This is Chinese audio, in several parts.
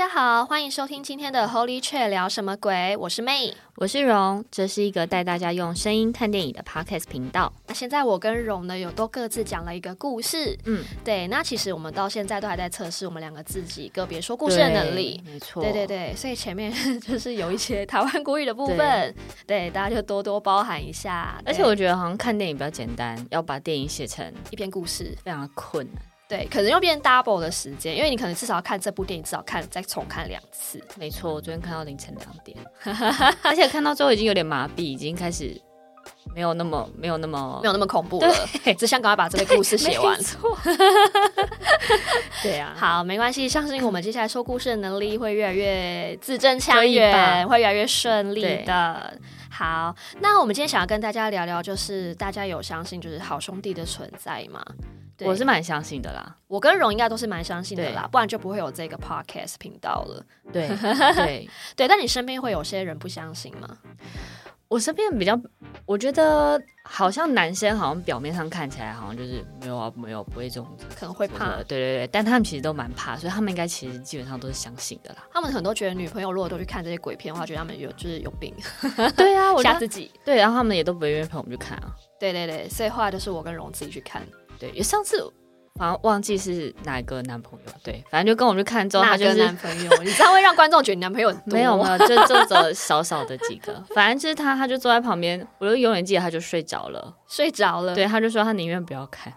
大家好，欢迎收听今天的 Holy Chat 聊什么鬼？我是 May，我是荣，这是一个带大家用声音看电影的 Podcast 频道。那现在我跟荣呢，有都各自讲了一个故事。嗯，对。那其实我们到现在都还在测试我们两个自己个别说故事的能力。没错。对对对，所以前面就是有一些台湾国语的部分，对，对，大家就多多包涵一下。而且我觉得好像看电影比较简单，要把电影写成一篇故事非常困难。对，可能又变 double 的时间，因为你可能至少要看这部电影，至少看再重看两次。没错，我昨天看到凌晨两点，而且看到最后已经有点麻痹，已经开始没有那么没有那么没有那么恐怖了，只想赶快把这个故事写完。对啊，好，没关系，相信我们接下来说故事的能力会越来越字正腔圆，会越来越顺利的。好，那我们今天想要跟大家聊聊，就是大家有相信就是好兄弟的存在吗？对我是蛮相信的啦，我跟荣应该都是蛮相信的啦，不然就不会有这个 podcast 频道了。对对对，但你身边会有些人不相信吗？我身边比较，我觉得好像男生好像表面上看起来好像就是没有啊，没有不会这种，可能会怕。对对对，但他们其实都蛮怕，所以他们应该其实基本上都是相信的啦。他们很多觉得女朋友如果都去看这些鬼片的话，觉得他们有就是有病。对啊，吓自己。对，然后他们也都不会愿意陪我们去看啊。对对对，所以后来就是我跟荣自己去看。对，上次好像忘记是哪个男朋友，对，反正就跟我们去看之后，他就是男朋友，你知道会让观众觉得你男朋友没有 没有，就就走少少的几个，反正就是他，他就坐在旁边，我就永远记得他就睡着了。睡着了，对，他就说他宁愿不要看，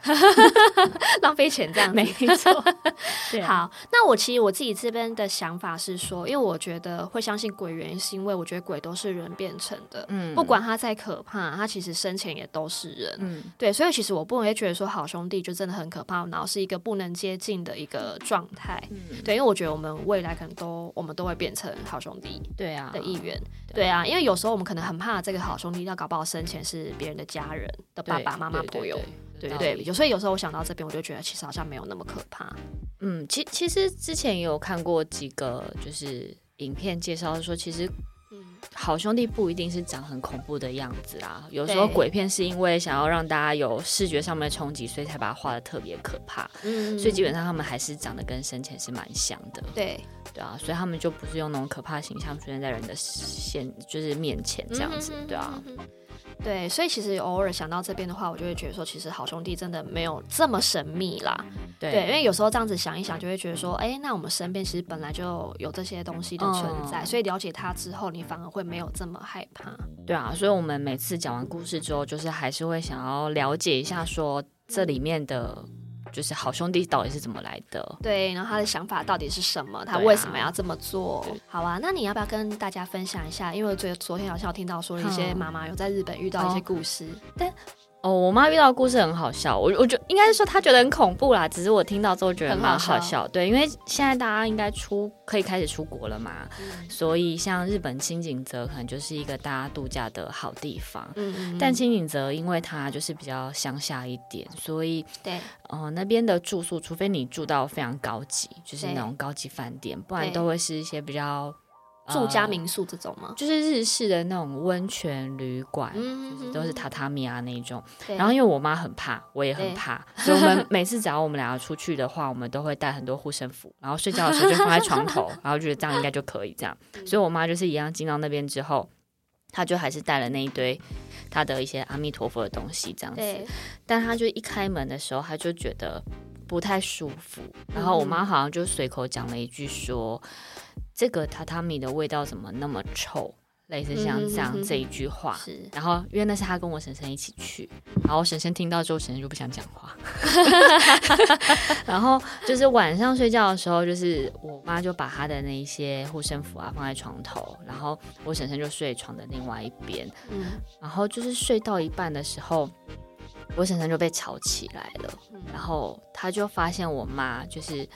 浪费钱这样，没错。好，那我其实我自己这边的想法是说，因为我觉得会相信鬼，原因是因为我觉得鬼都是人变成的，嗯，不管他再可怕，他其实生前也都是人，嗯，对，所以其实我不会觉得说好兄弟就真的很可怕，然后是一个不能接近的一个状态，嗯，对，因为我觉得我们未来可能都我们都会变成好兄弟，对啊。的一员，对啊，因为有时候我们可能很怕这个好兄弟，要搞不好生前是别人的家人。的爸爸妈妈朋友，对对所以有时候我想到这边，我就觉得其实好像没有那么可怕。嗯，其其实之前也有看过几个就是影片介绍说，其实好兄弟不一定是长很恐怖的样子啦。有时候鬼片是因为想要让大家有视觉上面的冲击，所以才把它画的特别可怕。嗯，所以基本上他们还是长得跟生前是蛮像的。对对啊，所以他们就不是用那种可怕形象出现在人的现就是面前这样子，对啊。对，所以其实偶尔想到这边的话，我就会觉得说，其实好兄弟真的没有这么神秘啦。对，对，因为有时候这样子想一想，就会觉得说，哎，那我们身边其实本来就有这些东西的存在，嗯、所以了解它之后，你反而会没有这么害怕。对啊，所以我们每次讲完故事之后，就是还是会想要了解一下，说这里面的。就是好兄弟到底是怎么来的？对，然后他的想法到底是什么？他为什么要这么做？啊好啊，那你要不要跟大家分享一下？因为昨昨天好像有听到说一些妈妈有在日本遇到一些故事，但。哦，我妈遇到的故事很好笑，我我觉得应该是说她觉得很恐怖啦，只是我听到之后觉得蛮好笑。对，因为现在大家应该出可以开始出国了嘛，嗯、所以像日本清井泽可能就是一个大家度假的好地方。嗯嗯。但清井泽因为它就是比较乡下一点，所以对，呃，那边的住宿，除非你住到非常高级，就是那种高级饭店，不然都会是一些比较。住家民宿这种吗？呃，就是日式的那种温泉旅馆，嗯、就是都是榻榻米啊那一种。然后因为我妈很怕，我也很怕，所以我们每次只要我们两个出去的话，我们都会带很多护身符，然后睡觉的时候就放在床头，然后觉得这样应该就可以这样。所以我妈就是一样进到那边之后，她就还是带了那一堆她的一些阿弥陀佛的东西这样子。但她就一开门的时候，她就觉得不太舒服，然后我妈好像就随口讲了一句说。这个榻榻米的味道怎么那么臭？类似像这样这一句话。是，然后因为那是他跟我婶婶一起去，然后婶婶听到之后，婶婶就不想讲话。然后就是晚上睡觉的时候，就是我妈就把她的那一些护身符啊放在床头，然后我婶婶就睡床的另外一边。嗯，然后就是睡到一半的时候，我婶婶就被吵起来了，然后她就发现我妈就是。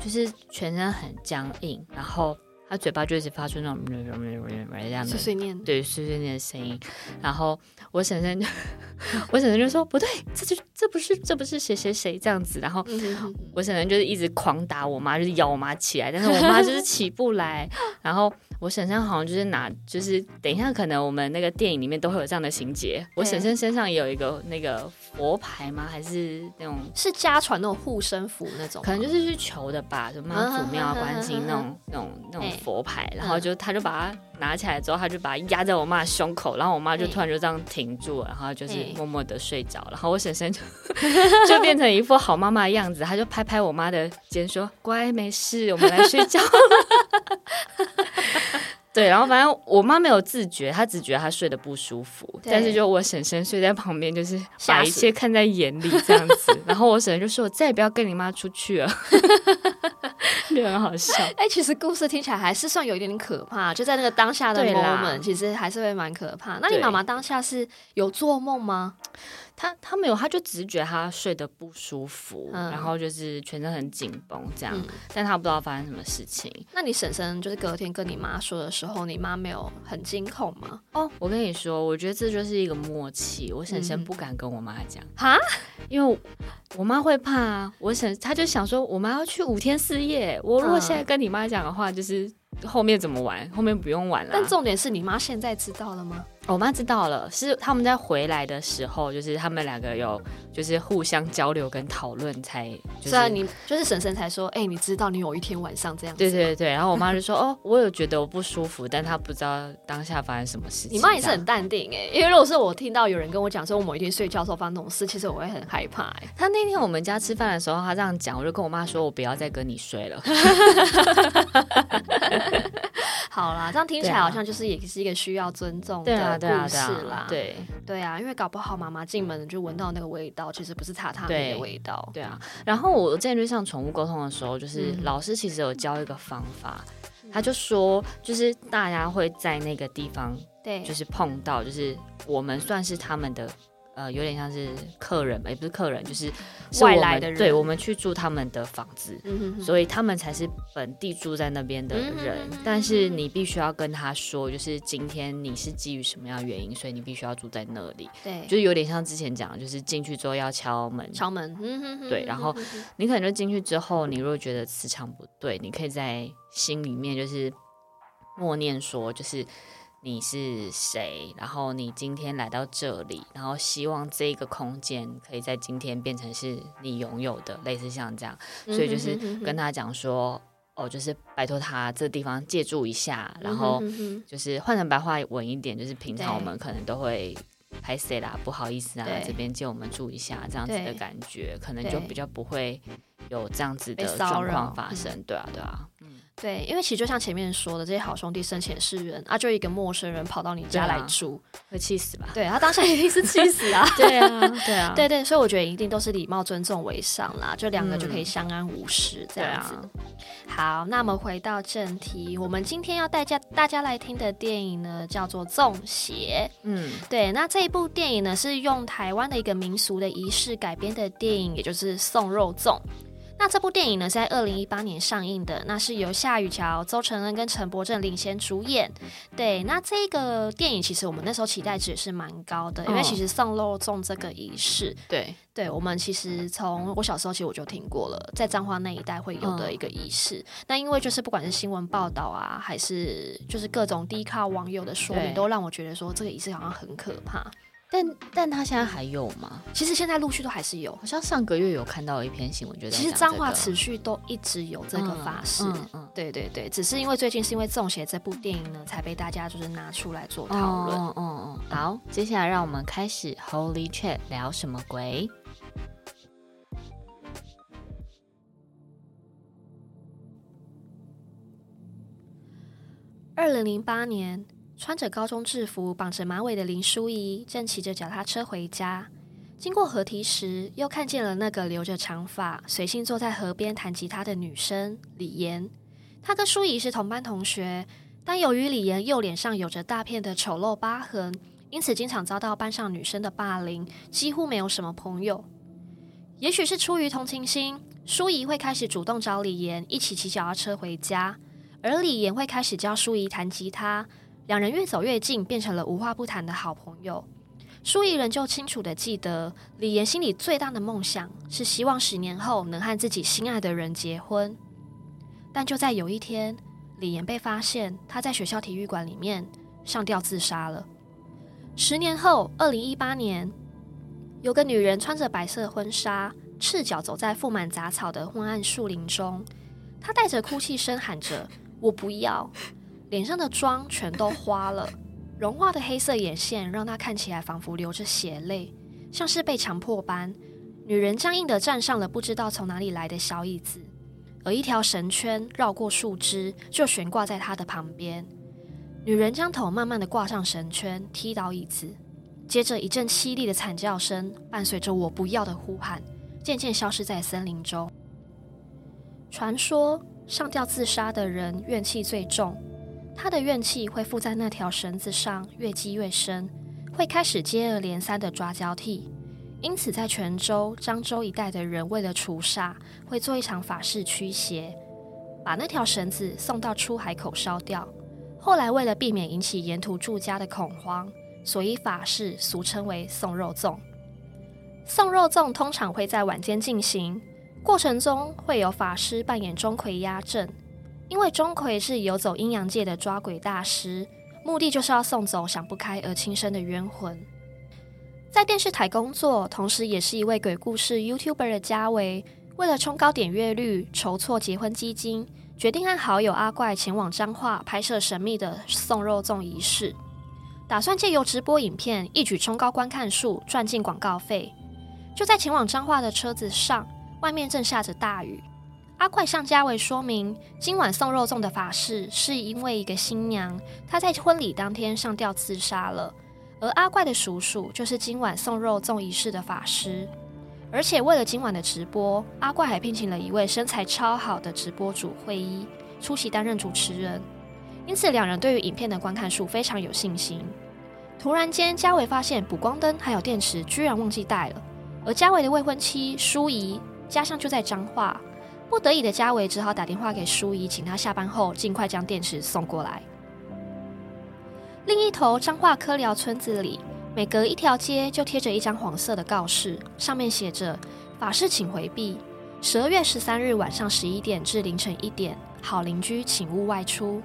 就是全身很僵硬，然后他嘴巴就一直发出那种这样的碎碎念，对碎碎念的声音。然后我婶婶，我婶婶就说不对，这就这不是这不是谁谁谁这样子。然后我婶婶就是一直狂打我妈，就是咬我妈起来，但是我妈就是起不来。然后我婶婶好像就是拿，就是等一下可能我们那个电影里面都会有这样的情节。我婶婶身上也有一个那个佛牌吗？还是那种是家传那种护身符那种？可能就是去求的吧，就妈祖庙啊、观世音那种那种那种佛牌。然后就他就把它拿起来之后，他就把它压在我妈胸口，然后我妈就突然就这样停住了，然后就是默默的睡着。然后我婶婶就 就变成一副好妈妈的样子，他就拍拍我妈的肩说：“乖，没事，我们来睡觉了。”对，然后反正我妈没有自觉，她只觉得她睡得不舒服，但是就我婶婶睡在旁边，就是把一切看在眼里这样子。然后我婶婶就说：“我再也不要跟你妈出去了。” 就很好笑。哎、欸，其实故事听起来还是算有一点点可怕，就在那个当下的 moment，其实还是会蛮可怕。那你妈妈当下是有做梦吗？他他没有，他就只是觉得他睡得不舒服，嗯、然后就是全身很紧绷这样，嗯、但他不知道发生什么事情。那你婶婶就是隔天跟你妈说的时候，你妈没有很惊恐吗？哦，我跟你说，我觉得这就是一个默契。我婶婶不敢跟我妈讲哈，嗯、因为我妈会怕。我婶她就想说，我妈要去五天四夜，我如果现在跟你妈讲的话，就是后面怎么玩？后面不用玩了。但重点是你妈现在知道了吗？我妈知道了，是他们在回来的时候，就是他们两个有就是互相交流跟讨论，才就是虽然你就是婶婶才说，哎、欸，你知道你有一天晚上这样子，对对对，然后我妈就说，哦，我有觉得我不舒服，但她不知道当下发生什么事情。你妈也是很淡定哎，因为如果是我听到有人跟我讲说，我某一天睡觉的时候发生这种事，其实我会很害怕哎。她那天我们家吃饭的时候，她这样讲，我就跟我妈说，我不要再跟你睡了。这样听起来好像就是也是一个需要尊重的故事啦。对对啊，因为搞不好妈妈进门就闻到那个味道，其实不是榻榻米的味道。对啊，然后我之前去上宠物沟通的时候，就是老师其实有教一个方法，他就说，就是大家会在那个地方，对，就是碰到，就是我们算是他们的。呃，有点像是客人吧，也不是客人，就是外来的人。对，我们去住他们的房子，嗯、哼哼，所以他们才是本地住在那边的人。嗯、哼哼，但是你必须要跟他说，就是今天你是基于什么样的原因，所以你必须要住在那里。对，就是有点像之前讲，就是进去之后要敲门，敲门。嗯、哼哼，对，然后你可能就进去之后，你如果觉得磁场不对，你可以在心里面就是默念说，就是。你是谁？然后你今天来到这里，然后希望这个空间可以在今天变成是你拥有的，类似像这样，所以就是跟他讲说，哦，就是拜托他这个地方借住一下，然后就是换成白话文一点，就是平常我们可能都会拍谁啦，不好意思啊，这边借我们住一下，这样子的感觉，可能就比较不会有这样子的状况发生，对啊，对啊。对，因为其实就像前面说的，这些好兄弟生前是人啊，就一个陌生人跑到你家来住，啊、会气死吧？对他当下一定是气死啊！对啊，对啊，对对，所以我觉得一定都是礼貌尊重为上啦，就两个就可以相安无事这样子。嗯啊、好，那我们回到正题，我们今天要带家大家来听的电影呢，叫做《粽邪》。嗯，对，那这一部电影呢，是用台湾的一个民俗的仪式改编的电影，也就是送肉粽。那这部电影呢，是在二零一八年上映的，那是由夏雨乔、邹承恩跟陈柏正领衔主演。对，那这个电影其实我们那时候期待值也是蛮高的，因为其实送肉粽这个仪式，对，对我们其实从我小时候其实我就听过了，在彰化那一带会有的一个仪式。嗯、那因为就是不管是新闻报道啊，还是就是各种低靠网友的说明，都让我觉得说这个仪式好像很可怕。但但他现在还有吗？其实现在陆续都还是有，好像上个月有看到一篇新闻，觉得其实脏话持续都一直有这个法事，嗯，嗯嗯对对对，只是因为最近是因为《中邪》这部电影呢，才被大家就是拿出来做讨论。嗯嗯嗯。好，接下来让我们开始 Holy Chat 聊什么鬼？二零零八年。穿着高中制服、绑着马尾的林淑仪正骑着脚踏车回家，经过河堤时，又看见了那个留着长发、随性坐在河边弹吉他的女生李妍。她跟淑仪是同班同学，但由于李妍右脸上有着大片的丑陋疤痕，因此经常遭到班上女生的霸凌，几乎没有什么朋友。也许是出于同情心，淑仪会开始主动找李妍一起骑脚踏车回家，而李妍会开始教淑仪弹吉他。两人越走越近，变成了无话不谈的好朋友。舒怡仍旧清楚地记得，李岩心里最大的梦想是希望十年后能和自己心爱的人结婚。但就在有一天，李岩被发现他在学校体育馆里面上吊自杀了。十年后，二零一八年，有个女人穿着白色婚纱，赤脚走在覆满杂草的昏暗树林中，她带着哭泣声喊着：“我不要！”脸上的妆全都花了，融化的黑色眼线让她看起来仿佛流着血泪，像是被强迫般。女人僵硬地站上了不知道从哪里来的小椅子，而一条绳圈绕过树枝，就悬挂在她的旁边。女人将头慢慢地挂上绳圈，踢倒椅子，接着一阵凄厉的惨叫声伴随着“我不要”的呼喊，渐渐消失在森林中。传说上吊自杀的人怨气最重，他的怨气会附在那条绳子上，越积越深，会开始接二连三的抓交替。因此，在泉州、漳州一带的人为了除煞，会做一场法事驱邪，把那条绳子送到出海口烧掉。后来，为了避免引起沿途住家的恐慌，所以法事俗称为送肉粽。送肉粽通常会在晚间进行，过程中会有法师扮演钟馗压阵，因为钟馗是游走阴阳界的抓鬼大师，目的就是要送走想不开而轻生的冤魂。在电视台工作，同时也是一位鬼故事 YouTuber 的家维，为了冲高点阅率，筹措结婚基金。决定和好友阿怪前往彰化拍摄神秘的送肉粽仪式，打算借由直播影片一举冲高观看数，赚进广告费。就在前往彰化的车子上，外面正下着大雨。阿怪向家维说明，今晚送肉粽的法事是因为一个新娘，她在婚礼当天上吊自杀了，而阿怪的叔叔就是今晚送肉粽仪式的法师。而且为了今晚的直播，阿怪还聘请了一位身材超好的直播主惠一出席担任主持人，因此两人对于影片的观看数非常有信心。突然间，家维发现补光灯还有电池居然忘记带了，而家维的未婚妻淑怡家乡就在彰化，不得已的家维只好打电话给淑仪，请她下班后尽快将电池送过来。另一头，彰化科寮村子里。每隔一条街就贴着一张黄色的告示，上面写着“法事请回避，十二月十三日晚上十一点至凌晨一点，好邻居请勿外出。”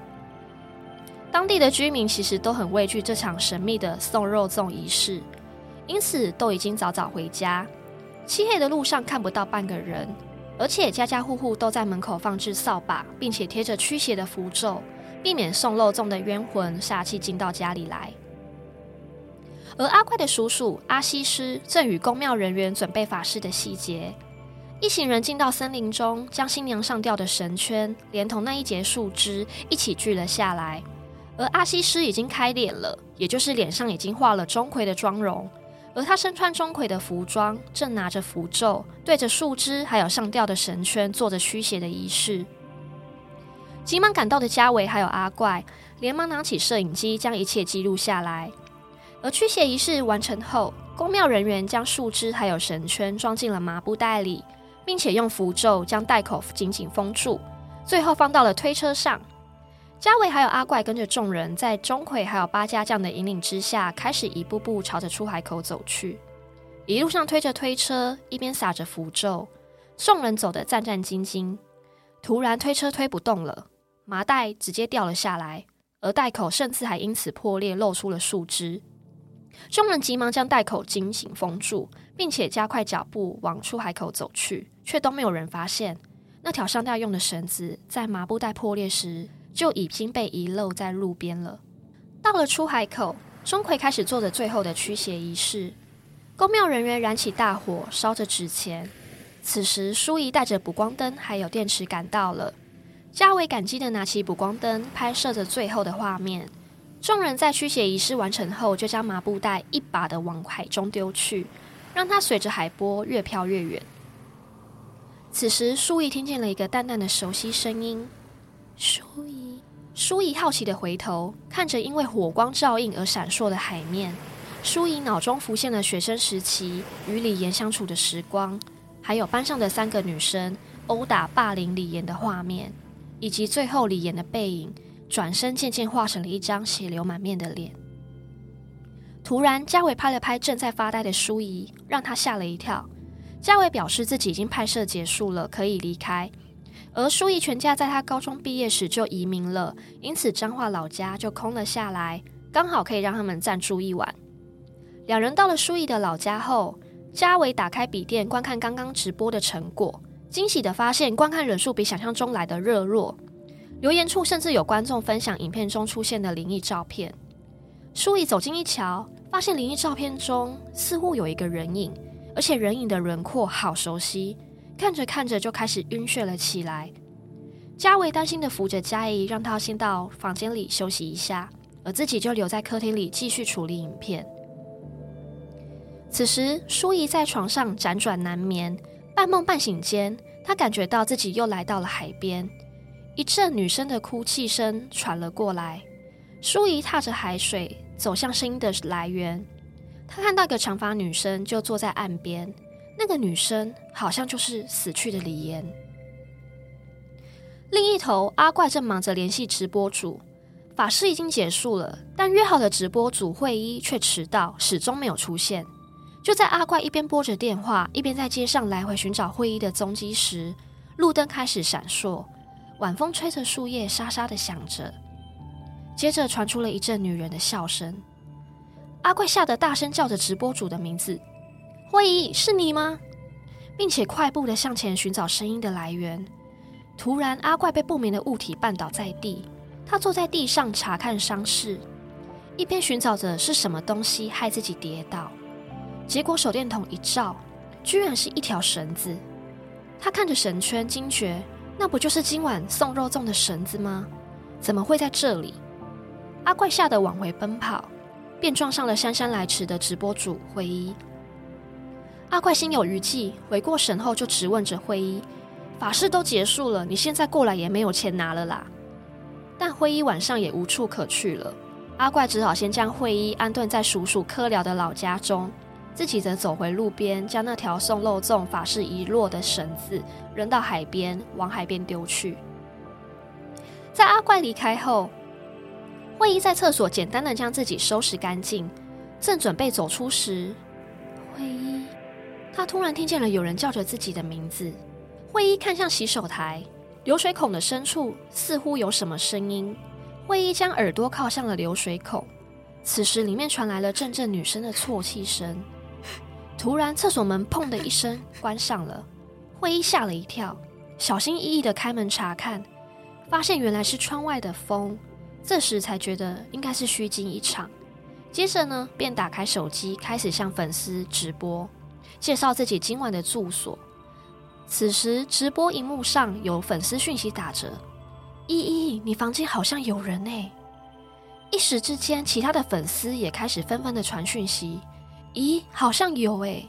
当地的居民其实都很畏惧这场神秘的送肉粽仪式，因此都已经早早回家。漆黑的路上看不到半个人，而且家家户户都在门口放置扫把，并且贴着驱邪的符咒，避免送漏粽的冤魂煞气进到家里来。而阿怪的叔叔阿西施正与宫庙人员准备法事的细节。一行人进到森林中，将新娘上吊的绳圈连同那一截树枝一起锯了下来。而阿西施已经开脸了，也就是脸上已经画了钟馗的妆容。而他身穿钟馗的服装，正拿着符咒，对着树枝还有上吊的绳圈做着驱邪的仪式。急忙赶到的家维还有阿怪，连忙拿起摄影机将一切记录下来。而驱邪仪式完成后，宫庙人员将树枝还有绳圈装进了麻布袋里，并且用符咒将袋口紧紧封住，最后放到了推车上。嘉维还有阿怪跟着众人，在钟馗还有八家将的引领之下，开始一步步朝着出海口走去。一路上推着推车，一边撒着符咒，众人走得战战兢兢。突然，推车推不动了，麻袋直接掉了下来，而袋口甚至还因此破裂，露出了树枝。众人急忙将袋口紧紧封住，并且加快脚步往出海口走去，却都没有人发现那条上吊用的绳子在麻布袋破裂时就已经被遗漏在路边了。到了出海口，钟馗开始做着最后的驱邪仪式，宫庙人员燃起大火，烧着纸钱。此时，淑仪带着补光灯还有电池赶到了，嘉伟感激地拿起补光灯，拍摄着最后的画面。众人在驱邪仪式完成后，就将麻布袋一把的往海中丢去，让它随着海波越飘越远。此时，淑仪听见了一个淡淡的熟悉声音。淑仪，淑仪好奇的回头，看着因为火光照映而闪烁的海面。淑仪脑中浮现了学生时期与李妍相处的时光，还有班上的三个女生殴打霸凌李妍的画面，以及最后李妍的背影。转身，渐渐化成了一张血流满面的脸。突然，嘉伟拍了拍正在发呆的淑仪，让她吓了一跳。嘉伟表示自己已经拍摄结束了，可以离开。而舒怡全家在他高中毕业时就移民了，因此彰化老家就空了下来，刚好可以让他们暂住一晚。两人到了舒怡的老家后，嘉伟打开笔电观看刚刚直播的成果，惊喜地发现观看人数比想象中来的热络，留言处甚至有观众分享影片中出现的灵异照片。舒怡走近一瞧，发现灵异照片中似乎有一个人影，而且人影的轮廓好熟悉。看着看着就开始晕眩了起来。嘉维担心的扶着佳怡，让她先到房间里休息一下，而自己就留在客厅里继续处理影片。此时，舒仪在床上辗转难眠，半梦半醒间，她感觉到自己又来到了海边，一阵女生的哭泣声传了过来。舒仪踏着海水走向声音的来源，她看到一个长发女生就坐在岸边。那个女生好像就是死去的李妍。另一头，阿怪正忙着联系直播主，法事已经结束了，但约好的直播主会议却迟到，始终没有出现。就在阿怪一边拨着电话，一边在街上来回寻找会议的踪迹时，路灯开始闪烁，晚风吹着树叶沙沙的响着，接着传出了一阵女人的笑声。阿怪吓得大声叫着直播主的名字。会议是你吗？并且快步的向前寻找声音的来源。突然，阿怪被不明的物体绊倒在地，他坐在地上查看伤势，一边寻找着是什么东西害自己跌倒。结果手电筒一照，居然是一条绳子。他看着绳圈，惊觉那不就是今晚送肉粽的绳子吗？怎么会在这里？阿怪吓得往回奔跑，便撞上了姗姗来迟的直播主会议。阿怪心有余悸，回过神后就质问着会议：“法事都结束了，你现在过来也没有钱拿了啦。”但会议晚上也无处可去了，阿怪只好先将会议安顿在叔叔科辽的老家中，自己则走回路边，将那条送漏粽法事遗落的绳子扔到海边，往海边丢去。在阿怪离开后，会议在厕所简单的将自己收拾干净，正准备走出时，会议。他突然听见了有人叫着自己的名字，会议看向洗手台，流水孔的深处似乎有什么声音。会议将耳朵靠向了流水孔，此时里面传来了阵阵女生的啜泣声。突然，厕所门砰的一声关上了，会议吓了一跳，小心翼翼的开门查看，发现原来是窗外的风。这时才觉得应该是虚惊一场，接着呢，便打开手机开始向粉丝直播。介绍自己今晚的住所。此时，直播荧幕上有粉丝讯息打着：“依依，你房间好像有人欸。”一时之间，其他的粉丝也开始纷纷的传讯息：“咦，好像有欸。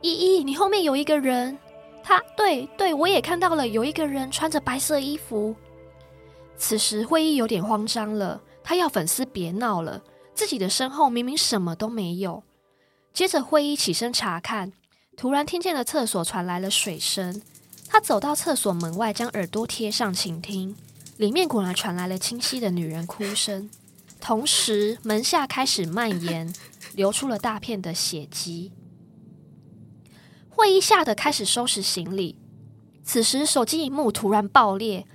依依，你后面有一个人。他，对对，我也看到了，有一个人穿着白色衣服。”此时，会议有点慌张了，他要粉丝别闹了，自己的身后明明什么都没有。接着，会议起身查看，突然听见了厕所传来了水声。他走到厕所门外，将耳朵贴上倾听，里面果然传来了清晰的女人哭声。同时，门下开始蔓延，流出了大片的血迹。会议吓得开始收拾行李。此时，手机荧幕突然爆裂，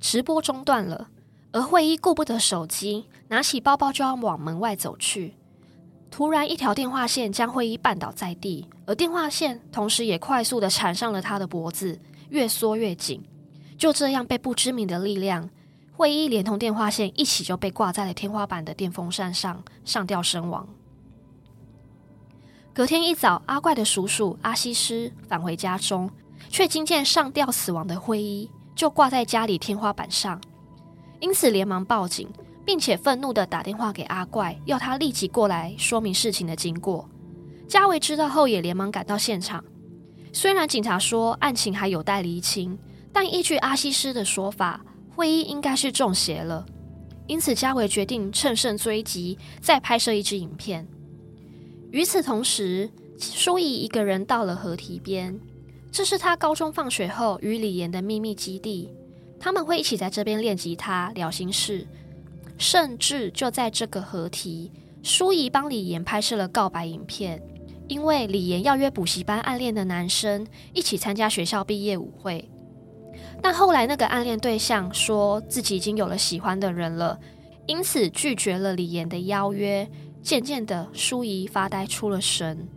直播中断了。而会议顾不得手机，拿起包包就要往门外走去。突然，一条电话线将会议绊倒在地，而电话线同时也快速的缠上了他的脖子，越缩越紧。就这样，被不知名的力量，会议连同电话线一起就被挂在了天花板的电风扇上，上吊身亡。隔天一早，阿怪的叔叔阿西斯返回家中，却惊见上吊死亡的会议就挂在家里天花板上，因此连忙报警。并且愤怒地打电话给阿怪，要他立即过来说明事情的经过。嘉维知道后也连忙赶到现场。虽然警察说案情还有待厘清，但依据阿西斯的说法，会议应该是中邪了。因此，嘉维决定乘胜追击，再拍摄一支影片。与此同时，舒仪一个人到了河堤边，这是他高中放学后与李妍的秘密基地。他们会一起在这边练吉他、聊心事。甚至就在这个合体，舒仪帮李岩拍摄了告白影片，因为李岩要约补习班暗恋的男生一起参加学校毕业舞会。但后来那个暗恋对象说自己已经有了喜欢的人了，因此拒绝了李岩的邀约。渐渐的，舒仪发呆出了神。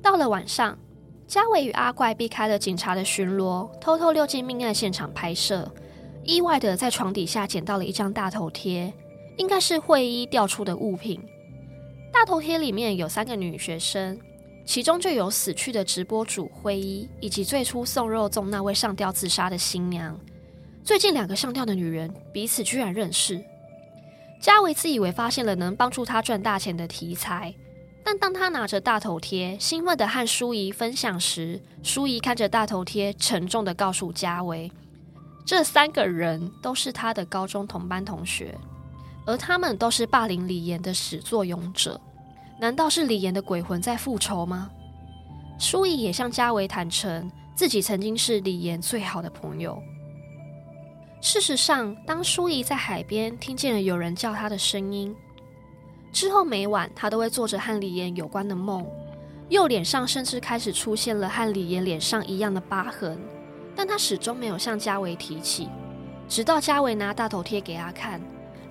到了晚上，嘉伟与阿怪避开了警察的巡逻，偷偷溜进命案现场拍摄。意外的在床底下捡到了一张大头贴，应该是会议掉出的物品。大头贴里面有三个女学生，其中就有死去的直播主辉一，以及最初送肉粽那位上吊自杀的新娘。最近两个上吊的女人彼此居然认识。嘉维自以为发现了能帮助他赚大钱的题材，但当他拿着大头贴，兴奋地和舒仪分享时，舒仪看着大头贴，沉重地告诉嘉维，这三个人都是他的高中同班同学，而他们都是霸凌李岩的始作俑者。难道是李岩的鬼魂在复仇吗？舒仪也向家维坦诚，自己曾经是李岩最好的朋友。事实上，当舒仪在海边听见了有人叫她的声音之后，每晚她都会做着和李岩有关的梦，右脸上甚至开始出现了和李岩脸上一样的疤痕，但他始终没有向家维提起。直到家维拿大头贴给他看，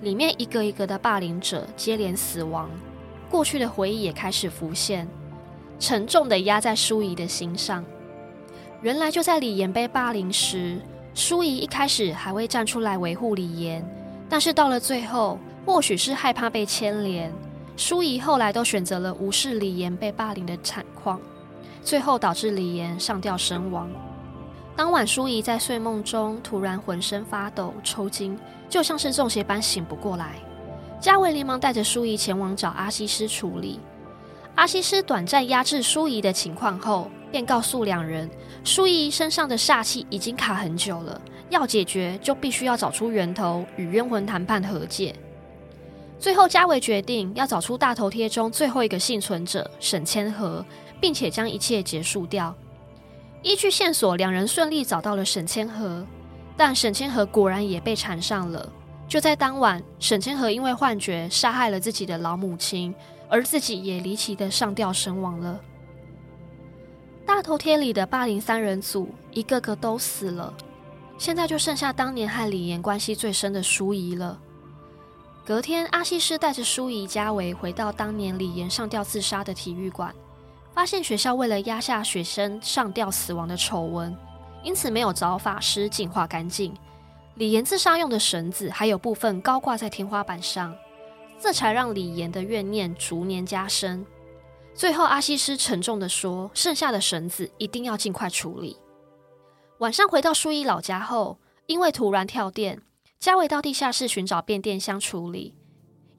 里面一个一个的霸凌者接连死亡，过去的回忆也开始浮现，沉重地压在舒仪的心上。原来就在李岩被霸凌时。舒仪一开始还会站出来维护李岩，但是到了最后，或许是害怕被牵连，舒仪后来都选择了无视李岩被霸凌的惨况，最后导致李岩上吊身亡。当晚，舒仪在睡梦中突然浑身发抖、抽筋，就像是中邪般醒不过来。嘉维连忙带着舒仪前往找阿西斯处理。阿西斯短暂压制舒仪的情况后，便告诉两人，舒仪身上的煞气已经卡很久了，要解决就必须要找出源头，与冤魂谈判和解。最后，嘉维决定要找出大头贴中最后一个幸存者沈千和，并且将一切结束掉。依据线索，两人顺利找到了沈千和，但沈千和果然也被缠上了。就在当晚，沈千和因为幻觉杀害了自己的老母亲，而自己也离奇的上吊身亡了。大头贴里的霸凌三人组，一个个都死了，现在就剩下当年和李岩关系最深的舒仪了。隔天，阿西斯带着舒仪、家维回到当年李岩上吊自杀的体育馆，发现学校为了压下学生上吊死亡的丑闻，因此没有找法师净化干净。李岩自杀用的绳子还有部分高挂在天花板上，这才让李岩的怨念逐年加深。最后，阿西斯沉重地说：“剩下的绳子一定要尽快处理。”晚上回到舒仪老家后，因为突然跳电，嘉伟到地下室寻找变电箱处理，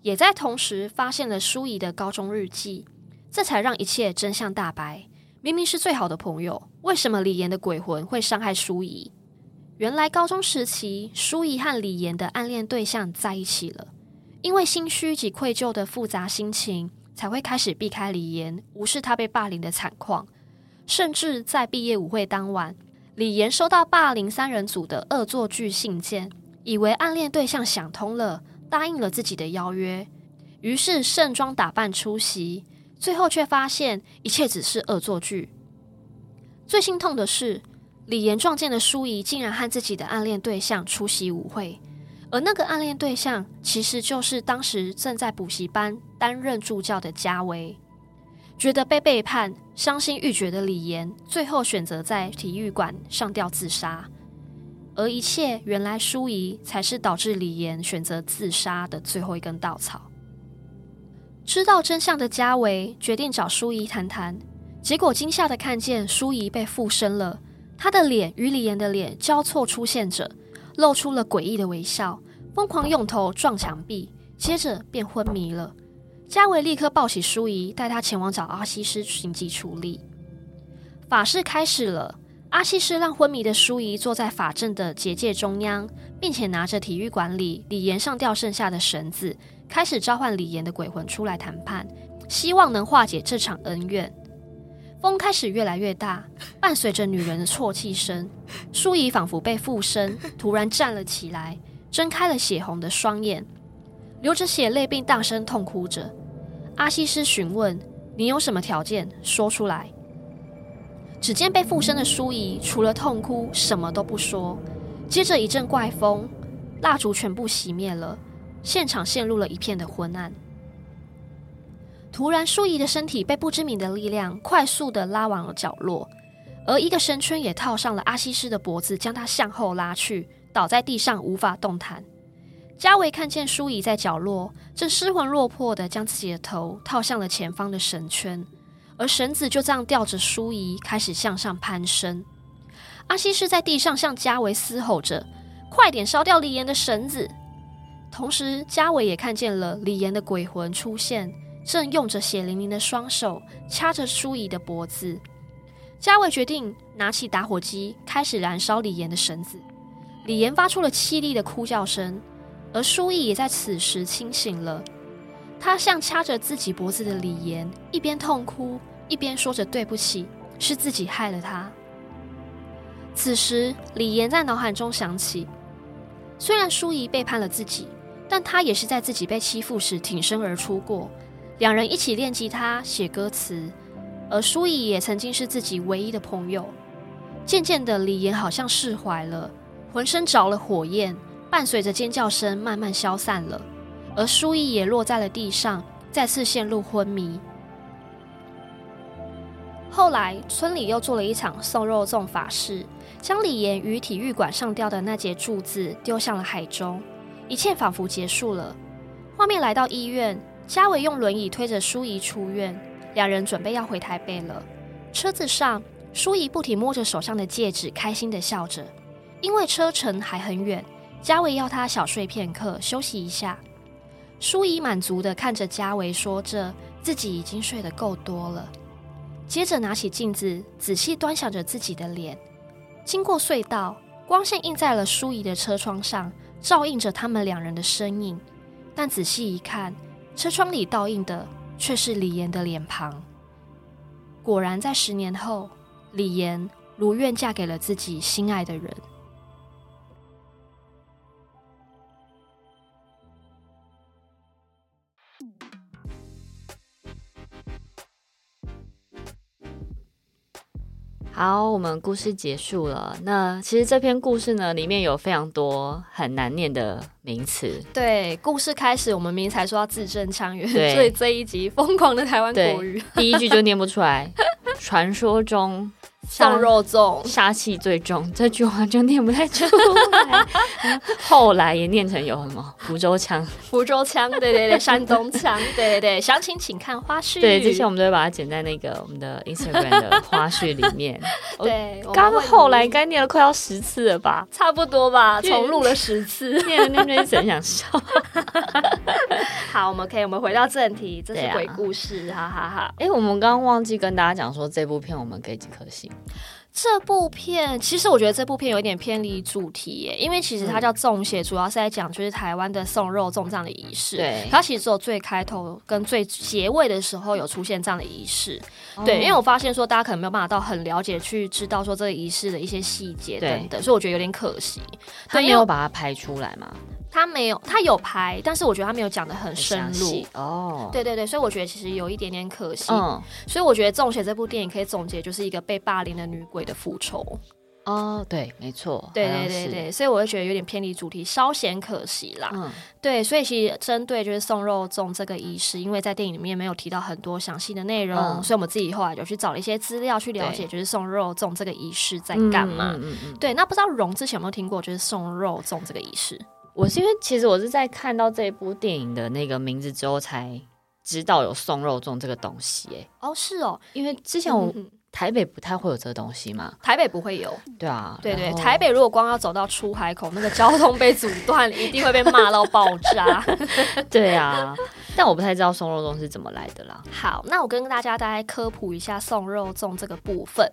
也在同时发现了舒仪的高中日记，这才让一切真相大白。明明是最好的朋友，为什么李岩的鬼魂会伤害舒怡？原来高中时期，舒怡和李岩的暗恋对象在一起了，因为心虚及愧疚的复杂心情。才会开始避开李岩，无视他被霸凌的惨况，甚至在毕业舞会当晚，李岩收到霸凌三人组的恶作剧信件，以为暗恋对象想通了，答应了自己的邀约，于是盛装打扮出席，最后却发现一切只是恶作剧。最心痛的是，李岩撞见的舒怡竟然和自己的暗恋对象出席舞会。而那个暗恋对象，其实就是当时正在补习班担任助教的嘉威。觉得被背叛、伤心欲绝的李岩，最后选择在体育馆上吊自杀。而一切，原来舒怡才是导致李岩选择自杀的最后一根稻草。知道真相的嘉维决定找舒仪谈谈，结果惊吓的看见舒仪被附身了，她的脸与李岩的脸交错出现着。露出了诡异的微笑，疯狂用头撞墙壁，接着便昏迷了。嘉维立刻抱起舒仪，带她前往找阿西斯紧急处理。法事开始了，阿西斯让昏迷的舒仪坐在法阵的结界中央，并且拿着体育馆里李岩上吊剩下的绳子，开始召唤李岩的鬼魂出来谈判，希望能化解这场恩怨。风开始越来越大，伴随着女人的啜泣声，舒仪仿佛被附身，突然站了起来，睁开了血红的双眼，流着血泪，并大声痛哭着。阿西斯询问：“你有什么条件？说出来。”只见被附身的舒仪除了痛哭，什么都不说。接着一阵怪风，蜡烛全部熄灭了，现场陷入了一片的昏暗。突然，舒仪的身体被不知名的力量快速地拉往了角落，而一个绳圈也套上了阿西斯的脖子，将他向后拉去，倒在地上无法动弹。嘉维看见舒仪在角落，正失魂落魄地将自己的头套向了前方的绳圈，而绳子就这样吊着舒仪开始向上攀升。阿西斯在地上向嘉维嘶吼着：“快点烧掉李岩的绳子！”同时，嘉伟也看见了李岩的鬼魂出现，正用着血淋淋的双手掐着舒仪的脖子。嘉伟决定拿起打火机，开始燃烧李岩的绳子。李岩发出了凄厉的哭叫声，而舒仪也在此时清醒了。他向掐着自己脖子的李岩一边痛哭，一边说着：“对不起，是自己害了他。”此时，李岩在脑海中想起，虽然舒仪背叛了自己，但他也是在自己被欺负时挺身而出过。两人一起练吉他、写歌词，而舒仪也曾经是自己唯一的朋友。渐渐的，李岩好像释怀了，浑身着了火焰，伴随着尖叫声慢慢消散了，而舒仪也落在了地上，再次陷入昏迷。后来，村里又做了一场送肉粽法事，将李岩与体育馆上吊的那节柱子丢向了海中，一切仿佛结束了。画面来到医院，嘉维用轮椅推着舒仪出院，两人准备要回台北了。车子上，舒仪不停摸着手上的戒指，开心地笑着，因为车程还很远，嘉维要他小睡片刻，休息一下。舒仪满足地看着嘉维，说着自己已经睡得够多了。接着拿起镜子，仔细端详着自己的脸。经过隧道，光线映在了舒仪的车窗上，照映着他们两人的身影。但仔细一看，车窗里倒映的却是李岩的脸庞。果然，在十年后，李岩如愿嫁给了自己心爱的人。好，我们故事结束了。那其实这篇故事呢，里面有非常多很难念的名词。对，故事开始，我们明明才说要字正腔圆，所以这一集疯狂的台湾国语，第一句就念不出来。传说中。送肉粽，杀气最重，这句话就念不太出来。后来也念成有什么福州腔，福州腔，对对对，山东腔，对对对。详情请看花絮。对，这些我们都会把它剪在那个我们的 Instagram 的花絮里面。对，刚后来该念了快要十次了吧？差不多吧，重录了十次，念了念着一直很想笑。好，我们可以，我们回到正题，这是鬼故事，哈哈哈。哎，我们刚刚忘记跟大家讲说，这部片我们给几颗星。这部片其实我觉得这部片有一点偏离主题耶，因为其实它叫粽邪，主要是在讲就是台湾的送肉粽这样的仪式。对，它其实只有最开头跟最结尾的时候有出现这样的仪式。哦、对，因为我发现说大家可能没有办法到很了解去知道说这个仪式的一些细节等等，所以我觉得有点可惜。他没有把它拍出来吗？他没有，他有拍，但是我觉得他没有讲的很深入哦。对对对，所以我觉得其实有一点点可惜。嗯，所以我觉得《粽邪》这部电影可以总结，就是一个被霸凌的女鬼的复仇。哦，对，没错。对对对对，所以我就觉得有点偏离主题，稍显可惜啦。嗯，对，所以其实针对就是送肉粽这个仪式，因为在电影里面没有提到很多详细的内容，嗯、所以我们自己后来就去找了一些资料去了解，就是送肉粽这个仪式在干嘛。嗯嗯，嗯对，那不知道荣之前有没有听过，就是送肉粽这个仪式？我是因为其实我是在看到这部电影的那个名字之后才知道有送肉粽这个东西，哎，哦，是哦，因为之前我台北不太会有这个东西嘛，台北不会有，对啊，对对，台北如果光要走到出海口，那个交通被阻断，一定会被骂到爆炸，对啊，但我不太知道送肉粽是怎么来的啦。好，那我跟大家大概科普一下送肉粽这个部分。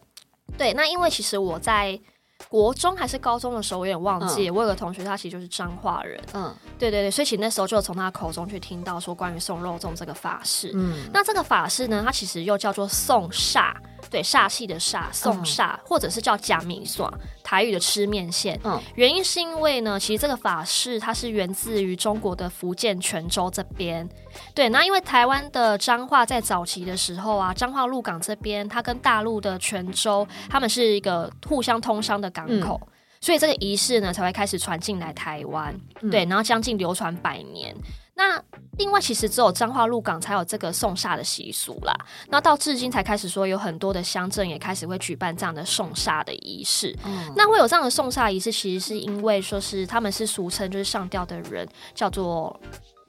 对，那因为其实我在。国中还是高中的时候，我有点忘记。嗯、我有个同学，他其实就是彰化人。嗯，对对对，所以其实那时候就从他口中去听到说关于送肉粽这个法事。嗯，那这个法事呢，它其实又叫做送煞。对，煞气的煞，送煞，嗯、或者是叫假米耍，台语的吃面线。嗯，原因是因为呢，其实这个法式它是源自于中国的福建泉州这边。对，那因为台湾的彰化在早期的时候啊，彰化鹿港这边，它跟大陆的泉州，他们是一个互相通商的港口。嗯所以这个仪式呢才会开始传进来台湾。嗯、对，然后将近流传百年。那另外，其实只有彰化鹿港才有这个送煞的习俗啦。那到至今才开始说，有很多的乡镇也开始会举办这样的送煞的仪式。嗯、那会有这样的送煞仪式，其实是因为说是他们是俗称就是上吊的人叫做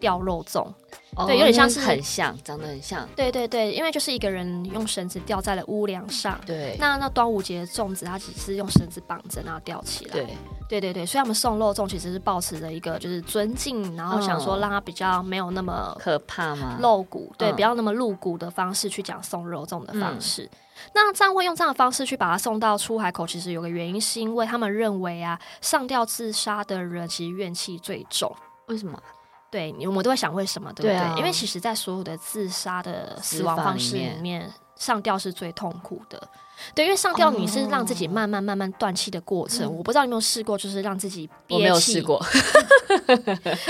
吊肉粽。哦、对，有点像是很像，长得很像。对对对，因为就是一个人用绳子吊在了屋梁上。对。那那端午节的粽子，它只是用绳子绑着，然后吊起来。对。对对对，所以他们送肉粽其实是保持着一个就是尊敬，然后想说让它比较没有那么可怕嘛，露骨。对，不要那么露骨的方式去讲送肉粽的方式。嗯、那这样会用这样的方式去把它送到出海口，其实有个原因是因为他们认为啊，上吊自杀的人其实怨气最重。为什么？对，我们都会想为什么，对不对？对啊、因为其实，在所有的自杀的死亡方式里面，上吊是最痛苦的。对，因为上吊你是让自己慢慢慢慢断气的过程。Oh. 我不知道你有没有试过，就是让自己憋气。我没有试过。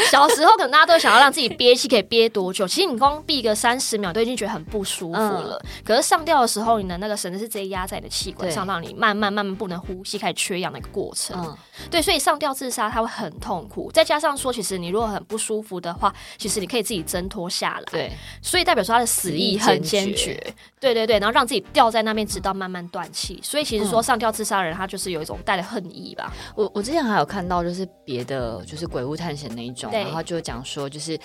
小时候可能大家都想要让自己憋气，可以憋多久？其实你光闭个三十秒都已经觉得很不舒服了。嗯、可是上吊的时候，你的那个绳子是直接压在你的气管上，让你慢慢慢慢不能呼吸，开始缺氧的一个过程。嗯、对，所以上吊自杀它会很痛苦。再加上说，其实你如果很不舒服的话，其实你可以自己挣脱下来。对，所以代表说他的死意很坚决。对对对，然后让自己吊在那边，直到慢慢断气。所以其实说上吊自杀的人，他就是有一种带着恨意吧。我我之前还有看到，就是别的就是鬼屋探险那一种，然后就讲说，就是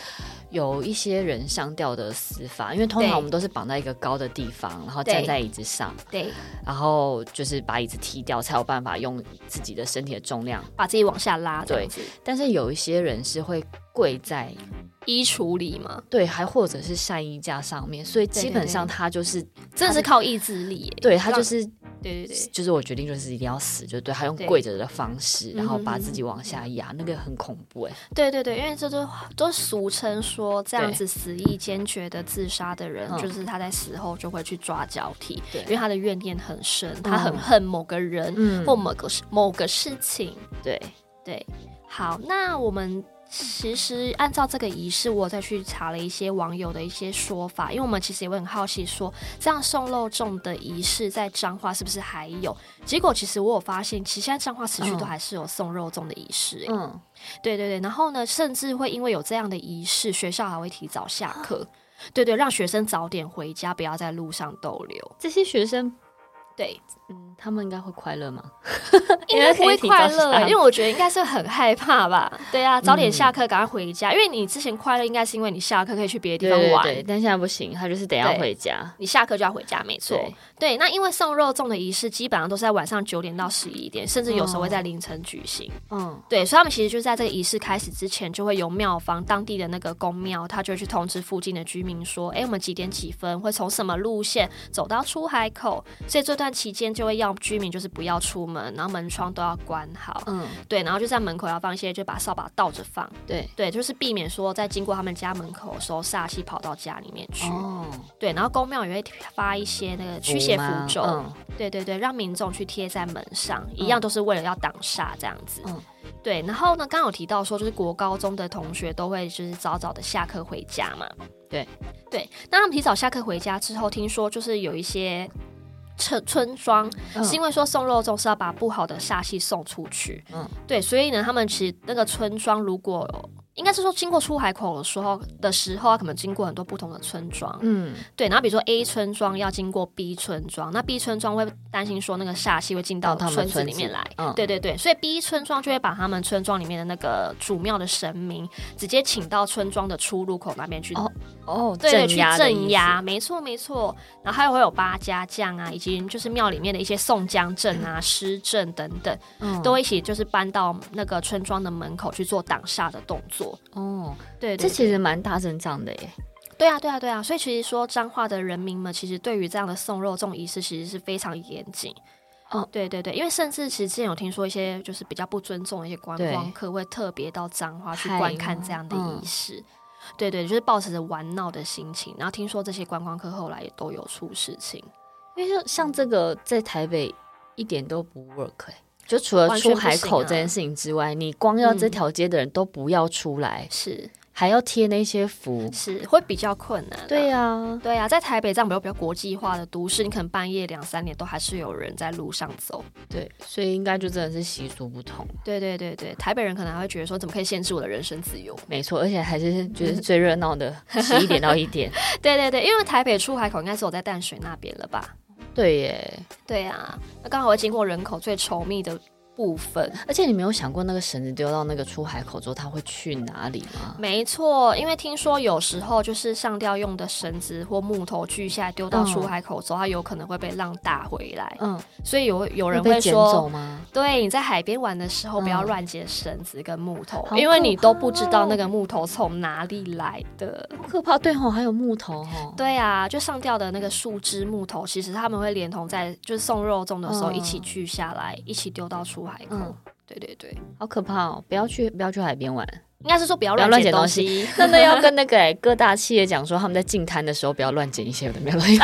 有一些人上吊的死法，因为通常我们都是绑在一个高的地方，然后站在椅子上，对，然后就是把椅子踢掉，才有办法用自己的身体的重量把自己往下拉。对，但是有一些人是会跪在衣橱里嘛，对，还或者是晒衣架上面，所以基本上他就是真的是靠意志力，对他就是。对对对，就是我决定就是一定要死，就对他用跪着的方式，然后把自己往下压，那个很恐怖哎。对对对，因为这都都俗称说这样子死意坚决的自杀的人，就是他在死后就会去抓交替，对因为他的怨念很深，嗯、他很恨某个人、嗯、或某个某个事情。对对，好，那我们。其实按照这个仪式，我再去查了一些网友的一些说法，因为我们其实也会很好奇说，说这样送肉粽的仪式在彰化是不是还有？结果其实我有发现，其实现在彰化持续都还是有送肉粽的仪式。嗯，对对对，然后呢，甚至会因为有这样的仪式，学校还会提早下课，对对，让学生早点回家，不要在路上逗留。这些学生。对，嗯，他们应该会快乐吗？应该 不会快乐，因为我觉得应该是很害怕吧。对啊，早点下课，赶快回家。因为你之前快乐，应该是因为你下课可以去别的地方玩。对，但现在不行，他就是得要回家。你下课就要回家，没错。对，那因为送肉粽的仪式基本上都是在晚上九点到十一点，甚至有时候会在凌晨举行。嗯，对，所以他们其实就是在这个仪式开始之前，就会由庙方当地的那个宫庙，他就会去通知附近的居民说：“哎，我们几点几分会从什么路线走到出海口？”所以这段。期间就会要居民就是不要出门，然后门窗都要关好。嗯，对，然后就在门口要放一些，就把扫把倒着放。对对，就是避免说在经过他们家门口的时候煞气跑到家里面去。哦，对，然后公庙也会发一些那个驱邪符咒。嗯，对对对，让民众去贴在门上，嗯、一样都是为了要挡煞这样子。嗯，对，然后呢，刚刚有提到说，就是国高中的同学都会就是早早的下课回家嘛。对对，那他们提早下课回家之后，听说就是有一些。村村庄是因为说送肉粽是要把不好的煞气送出去，嗯，对，所以呢，他们其实那个村庄如果。应该是说，经过出海口的时候的时候，他可能经过很多不同的村庄，嗯，对。然后比如说 A 村庄要经过 B 村庄，那 B 村庄会担心说那个煞气会进到村子里面来，嗯，对对对。所以 B 村庄就会把他们村庄里面的那个主庙的神明直接请到村庄的出入口那边去，哦哦，对，对，去镇压，没错没错。然后还有会有八家将啊，以及就是庙里面的一些宋江镇啊、施阵等等，嗯，都一起就是搬到那个村庄的门口去做挡煞的动作。哦，对，对，对，这其实蛮大阵仗的耶。对啊，对啊，对啊，所以其实说彰化的人民们，其实对于这样的送肉这种仪式，其实是非常严谨。哦，对对对，因为甚至其实之前有听说一些就是比较不尊重的一些观光客，会特别到彰化去观看这样的仪式。嗯、对对，就是抱持着玩闹的心情。然后听说这些观光客后来也都有出事情，因为像这个在台北一点都不 work 就除了出海口这件事情之外，啊、你光要这条街的人都不要出来，是还要贴那些符，是会比较困难。对呀，对呀，在台北这样比较比较国际化的都市，你可能半夜两三点都还是有人在路上走。对，所以应该就真的是习俗不同。对对对对，台北人可能还会觉得说，怎么可以限制我的人身自由？没错，而且还是觉得 最热闹的十一点到一点。对对对，因为台北出海口应该是我在淡水那边了吧？对耶，对呀，那刚好会经过人口最稠密的。部分，而且你没有想过那个绳子丢到那个出海口之后，它会去哪里吗？没错，因为听说有时候就是上吊用的绳子或木头锯下来丢到出海口之后，嗯、它有可能会被浪打回来。嗯，所以有有人会说，吗？对，你在海边玩的时候不要乱捡绳子跟木头，嗯、因为你都不知道那个木头从哪里来的，好可怕。对吼，还有木头吼。对啊，就上吊的那个树枝木头，其实他们会连同在就是送肉粽的时候一起锯下来，嗯、一起丢到出海口。嗯，对对对，好可怕哦！不要去，不要去海边玩。应该是说不要乱捡东西。真的 要跟那个 各大企业讲说，他们在进滩的时候不要乱捡一些的，没有乱捡。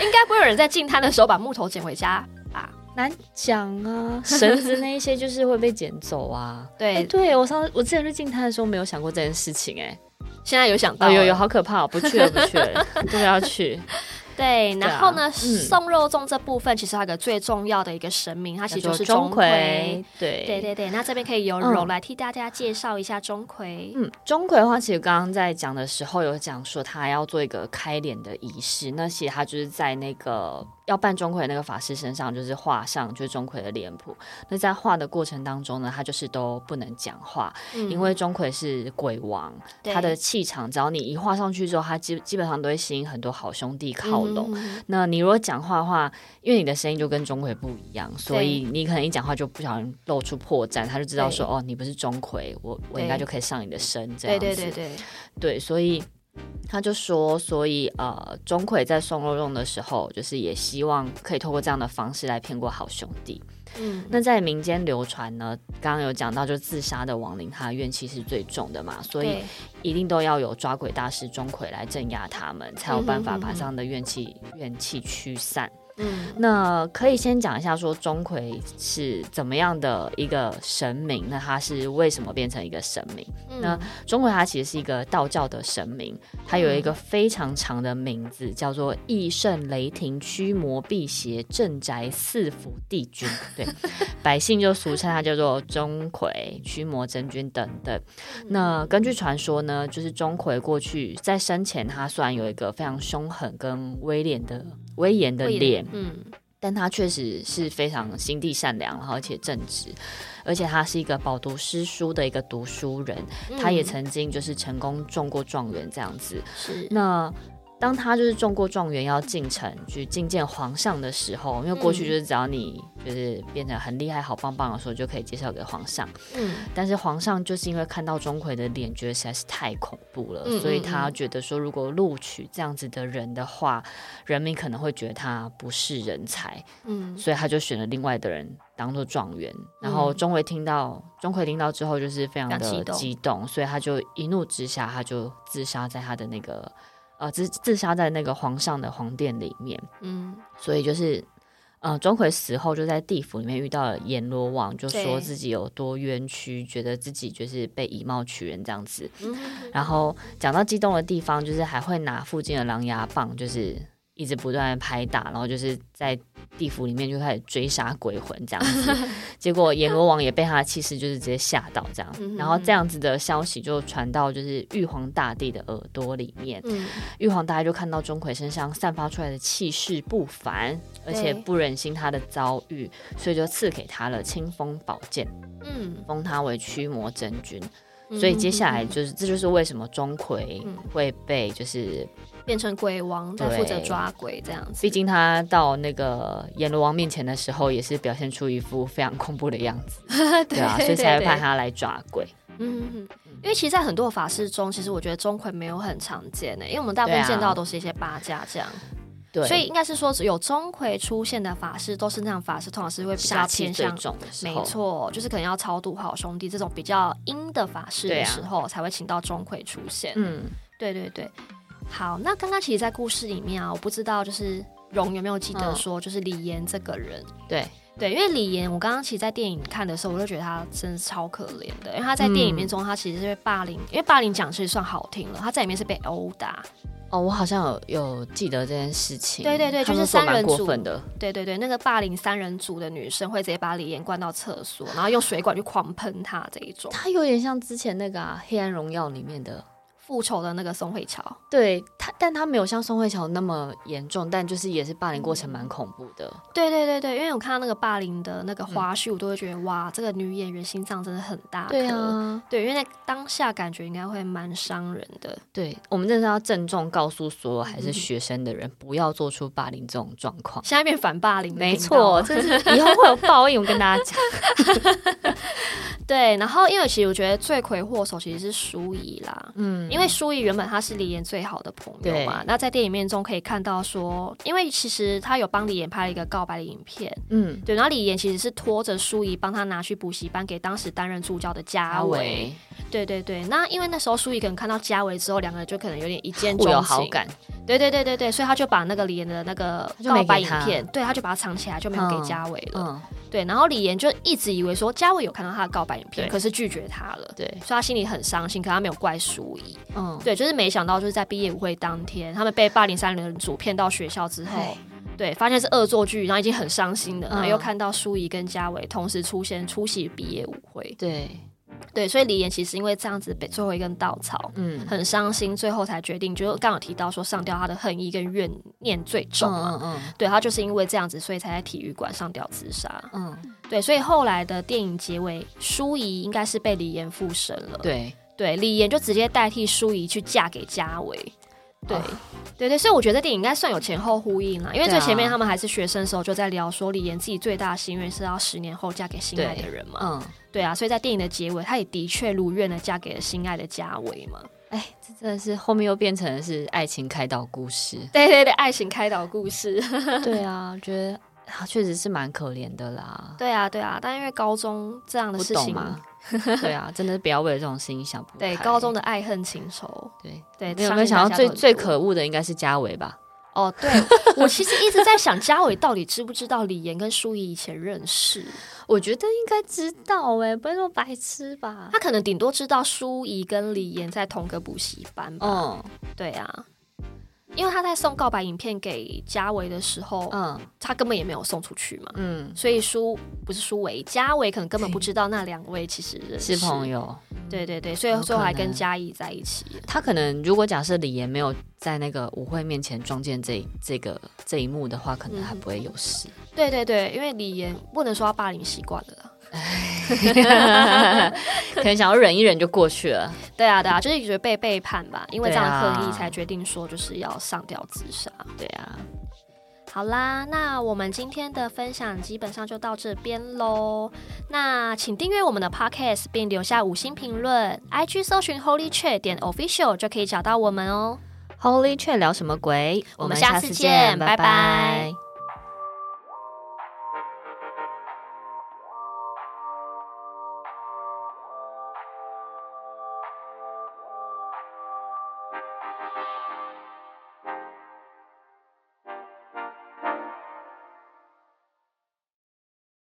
应该不会有人在进滩的时候把木头捡回家吧？难讲啊，绳子那一些就是会被捡走啊。对、欸，对我上我之前去进滩的时候没有想过这件事情，哎，现在有想到，有有好可怕，不去了不去了，都要去。对，然后呢，送肉粽这部分其实还有个最重要的一个神明，它其实就是钟馗。对，对对对。那这边可以由柔来替大家介绍一下钟馗。嗯，钟馗的话，其实刚刚在讲的时候有讲说他要做一个开脸的仪式，那其实他就是在那个。要扮钟馗那个法师身上，就是画上就是钟馗的脸谱。那在画的过程当中呢，他就是都不能讲话，嗯、因为钟馗是鬼王，他的气场只要你一画上去之后，他基基本上都会吸引很多好兄弟靠拢。嗯、那你如果讲话的话，因为你的声音就跟钟馗不一样，所以你可能一讲话就不小心露出破绽，他就知道说哦，你不是钟馗，我我应该就可以上你的身这样子。对对对对，对，所以。他就说，所以呃，钟馗在送肉粽的时候，就是也希望可以透过这样的方式来骗过好兄弟。嗯，那在民间流传呢，刚刚有讲到，就自杀的亡灵，他的怨气是最重的嘛，所以一定都要有抓鬼大师钟馗来镇压他们，才有办法把这样的怨气怨气驱散。嗯，那可以先讲一下说钟馗是怎么样的一个神明？那他是为什么变成一个神明？嗯、那钟馗他其实是一个道教的神明，他有一个非常长的名字，嗯、叫做义圣雷霆驱魔辟邪镇宅四府帝君。对，百姓就俗称他叫做钟馗驱魔真君等等。那根据传说呢，就是钟馗过去在生前，他虽然有一个非常凶狠跟威廉的。威严的脸，嗯，但他确实是非常心地善良，然后而且正直，而且他是一个饱读诗书的一个读书人，嗯、他也曾经就是成功中过状元这样子。是那。当他就是中过状元要进城去觐见皇上的时候，因为过去就是只要你就是变成很厉害、好棒棒的时候，就可以介绍给皇上。嗯，但是皇上就是因为看到钟馗的脸，觉得实在是太恐怖了，嗯、所以他觉得说，如果录取这样子的人的话，人民可能会觉得他不是人才。嗯，所以他就选了另外的人当做状元。然后钟馗听到钟馗听到之后，就是非常的激动，所以他就一怒之下，他就自杀在他的那个。呃，自自杀在那个皇上的皇殿里面，嗯，所以就是，呃，钟馗死后就在地府里面遇到了阎罗王，就说自己有多冤屈，觉得自己就是被以貌取人这样子，嗯、然后讲到激动的地方，就是还会拿附近的狼牙棒，就是。一直不断的拍打，然后就是在地府里面就开始追杀鬼魂这样子，结果阎罗王也被他的气势就是直接吓到这样，然后这样子的消息就传到就是玉皇大帝的耳朵里面，玉皇大帝就看到钟馗身上散发出来的气势不凡，而且不忍心他的遭遇，所以就赐给他了清风宝剑，嗯，封他为驱魔真君，所以接下来就是这就是为什么钟馗会被就是。变成鬼王在负责抓鬼这样子，毕竟他到那个阎罗王面前的时候，也是表现出一副非常恐怖的样子，对啊，所以才会派他来抓鬼。嗯，因为其实，在很多法师中，其实我觉得钟馗没有很常见呢，因为我们大部分见到都是一些八家这样，对，所以应该是说有钟馗出现的法师，都是那样法师，通常是会比较偏向重的时候，没错，就是可能要超度好兄弟这种比较阴的法师的时候，才会请到钟馗出现。嗯，对对对。好，那刚刚其实，在故事里面啊，我不知道就是荣有没有记得说，就是李岩这个人，对，对，因为李岩，我刚刚其实，在电影看的时候，我就觉得他真的超可怜的，因为他在电影里面中，他其实是被霸凌，因为霸凌讲其实算好听了，他在里面是被殴打。哦，我好像有有记得这件事情。对对对，就是三人组的。对对对，那个霸凌三人组的女生会直接把李岩关到厕所，然后用水管去狂喷她这一种。她有点像之前那个、啊《黑暗荣耀》里面的。复仇的那个宋慧乔，对他，但他没有像宋慧乔那么严重，但就是也是霸凌过程蛮恐怖的。对对对对，因为我看到那个霸凌的那个花絮，我都会觉得、嗯、哇，这个女演员心脏真的很大。对啊，对，因为那当下感觉应该会蛮伤人的。对，我们真的要郑重告诉所有还是学生的人，嗯、不要做出霸凌这种状况。现在变反霸凌，没错，这是以后会有报应。我跟大家讲。对，然后因为其实我觉得罪魁祸首其实是舒怡啦，嗯，因为舒怡原本她是李妍最好的朋友嘛，那在电影面中可以看到说，因为其实他有帮李岩拍了一个告白的影片，嗯，对，然后李岩其实是拖着舒怡帮他拿去补习班给当时担任助教的嘉维，对对对，那因为那时候舒怡可能看到嘉维之后，两个人就可能有点一见钟情，好感，对对对对对，所以他就把那个李岩的那个告白影片，对，他就把它藏起来，就没有给嘉维了。嗯嗯对，然后李岩就一直以为说嘉伟有看到他的告白影片，可是拒绝他了。对，所以他心里很伤心，可他没有怪淑仪。嗯，对，就是没想到就是在毕业舞会当天，他们被霸凌三人组骗到学校之后，对，发现是恶作剧，然后已经很伤心了，然后又看到舒仪跟嘉伟同时出现出席毕业舞会。对。对，所以李岩其实因为这样子被最后一根稻草，嗯，很伤心，最后才决定，就刚有提到说上吊，他的恨意跟怨念最重嘛，嗯嗯，对，他就是因为这样子，所以才在体育馆上吊自杀，嗯，对，所以后来的电影结尾，舒怡应该是被李岩附身了，对，对，李岩就直接代替舒怡去嫁给家伟。对，对对，所以我觉得电影应该算有前后呼应啦，因为最前面他们还是学生的时候就在聊说李岩自己最大的心愿是要十年后嫁给心爱的人嘛，嗯，对啊，所以在电影的结尾，她也的确如愿的嫁给了心爱的嘉伟嘛，哎，这真的是后面又变成了是爱情开导故事，对对对，爱情开导故事，对啊，我觉得确实是蛮可怜的啦，对啊对啊，但因为高中这样的事情嘛。对啊，真的是不要为了这种事情想不开。对，高中的爱恨情仇，对对。你有没有想到最最可恶的应该是嘉伟吧？哦，对，我其实一直在想，嘉伟到底知不知道李岩跟舒怡以前认识？我觉得应该知道哎，不会那么白痴吧？他可能顶多知道舒怡跟李岩在同个补习班吧。嗯，对啊。因为他在送告白影片给嘉维的时候，嗯，他根本也没有送出去嘛，嗯，所以舒不是舒维，嘉维可能根本不知道那两位其实是朋友，对对对，所以最后还跟嘉义在一起。他可能如果假设李岩没有在那个舞会面前撞见这这个这一幕的话，可能还不会有事。嗯、对对对，因为李岩不能说他霸凌习惯了。可能想要忍一忍就过去了。对啊，对啊，就是觉得被背叛吧，因为这样的恨意才决定说就是要上吊自杀。对啊，好啦，那我们今天的分享基本上就到这边喽。那请订阅我们的 Podcast 并留下五星评论，IG 搜寻 Holy Chat 点 Official 就可以找到我们哦。Holy Chat 聊什么鬼？我们下次见，拜拜。拜拜。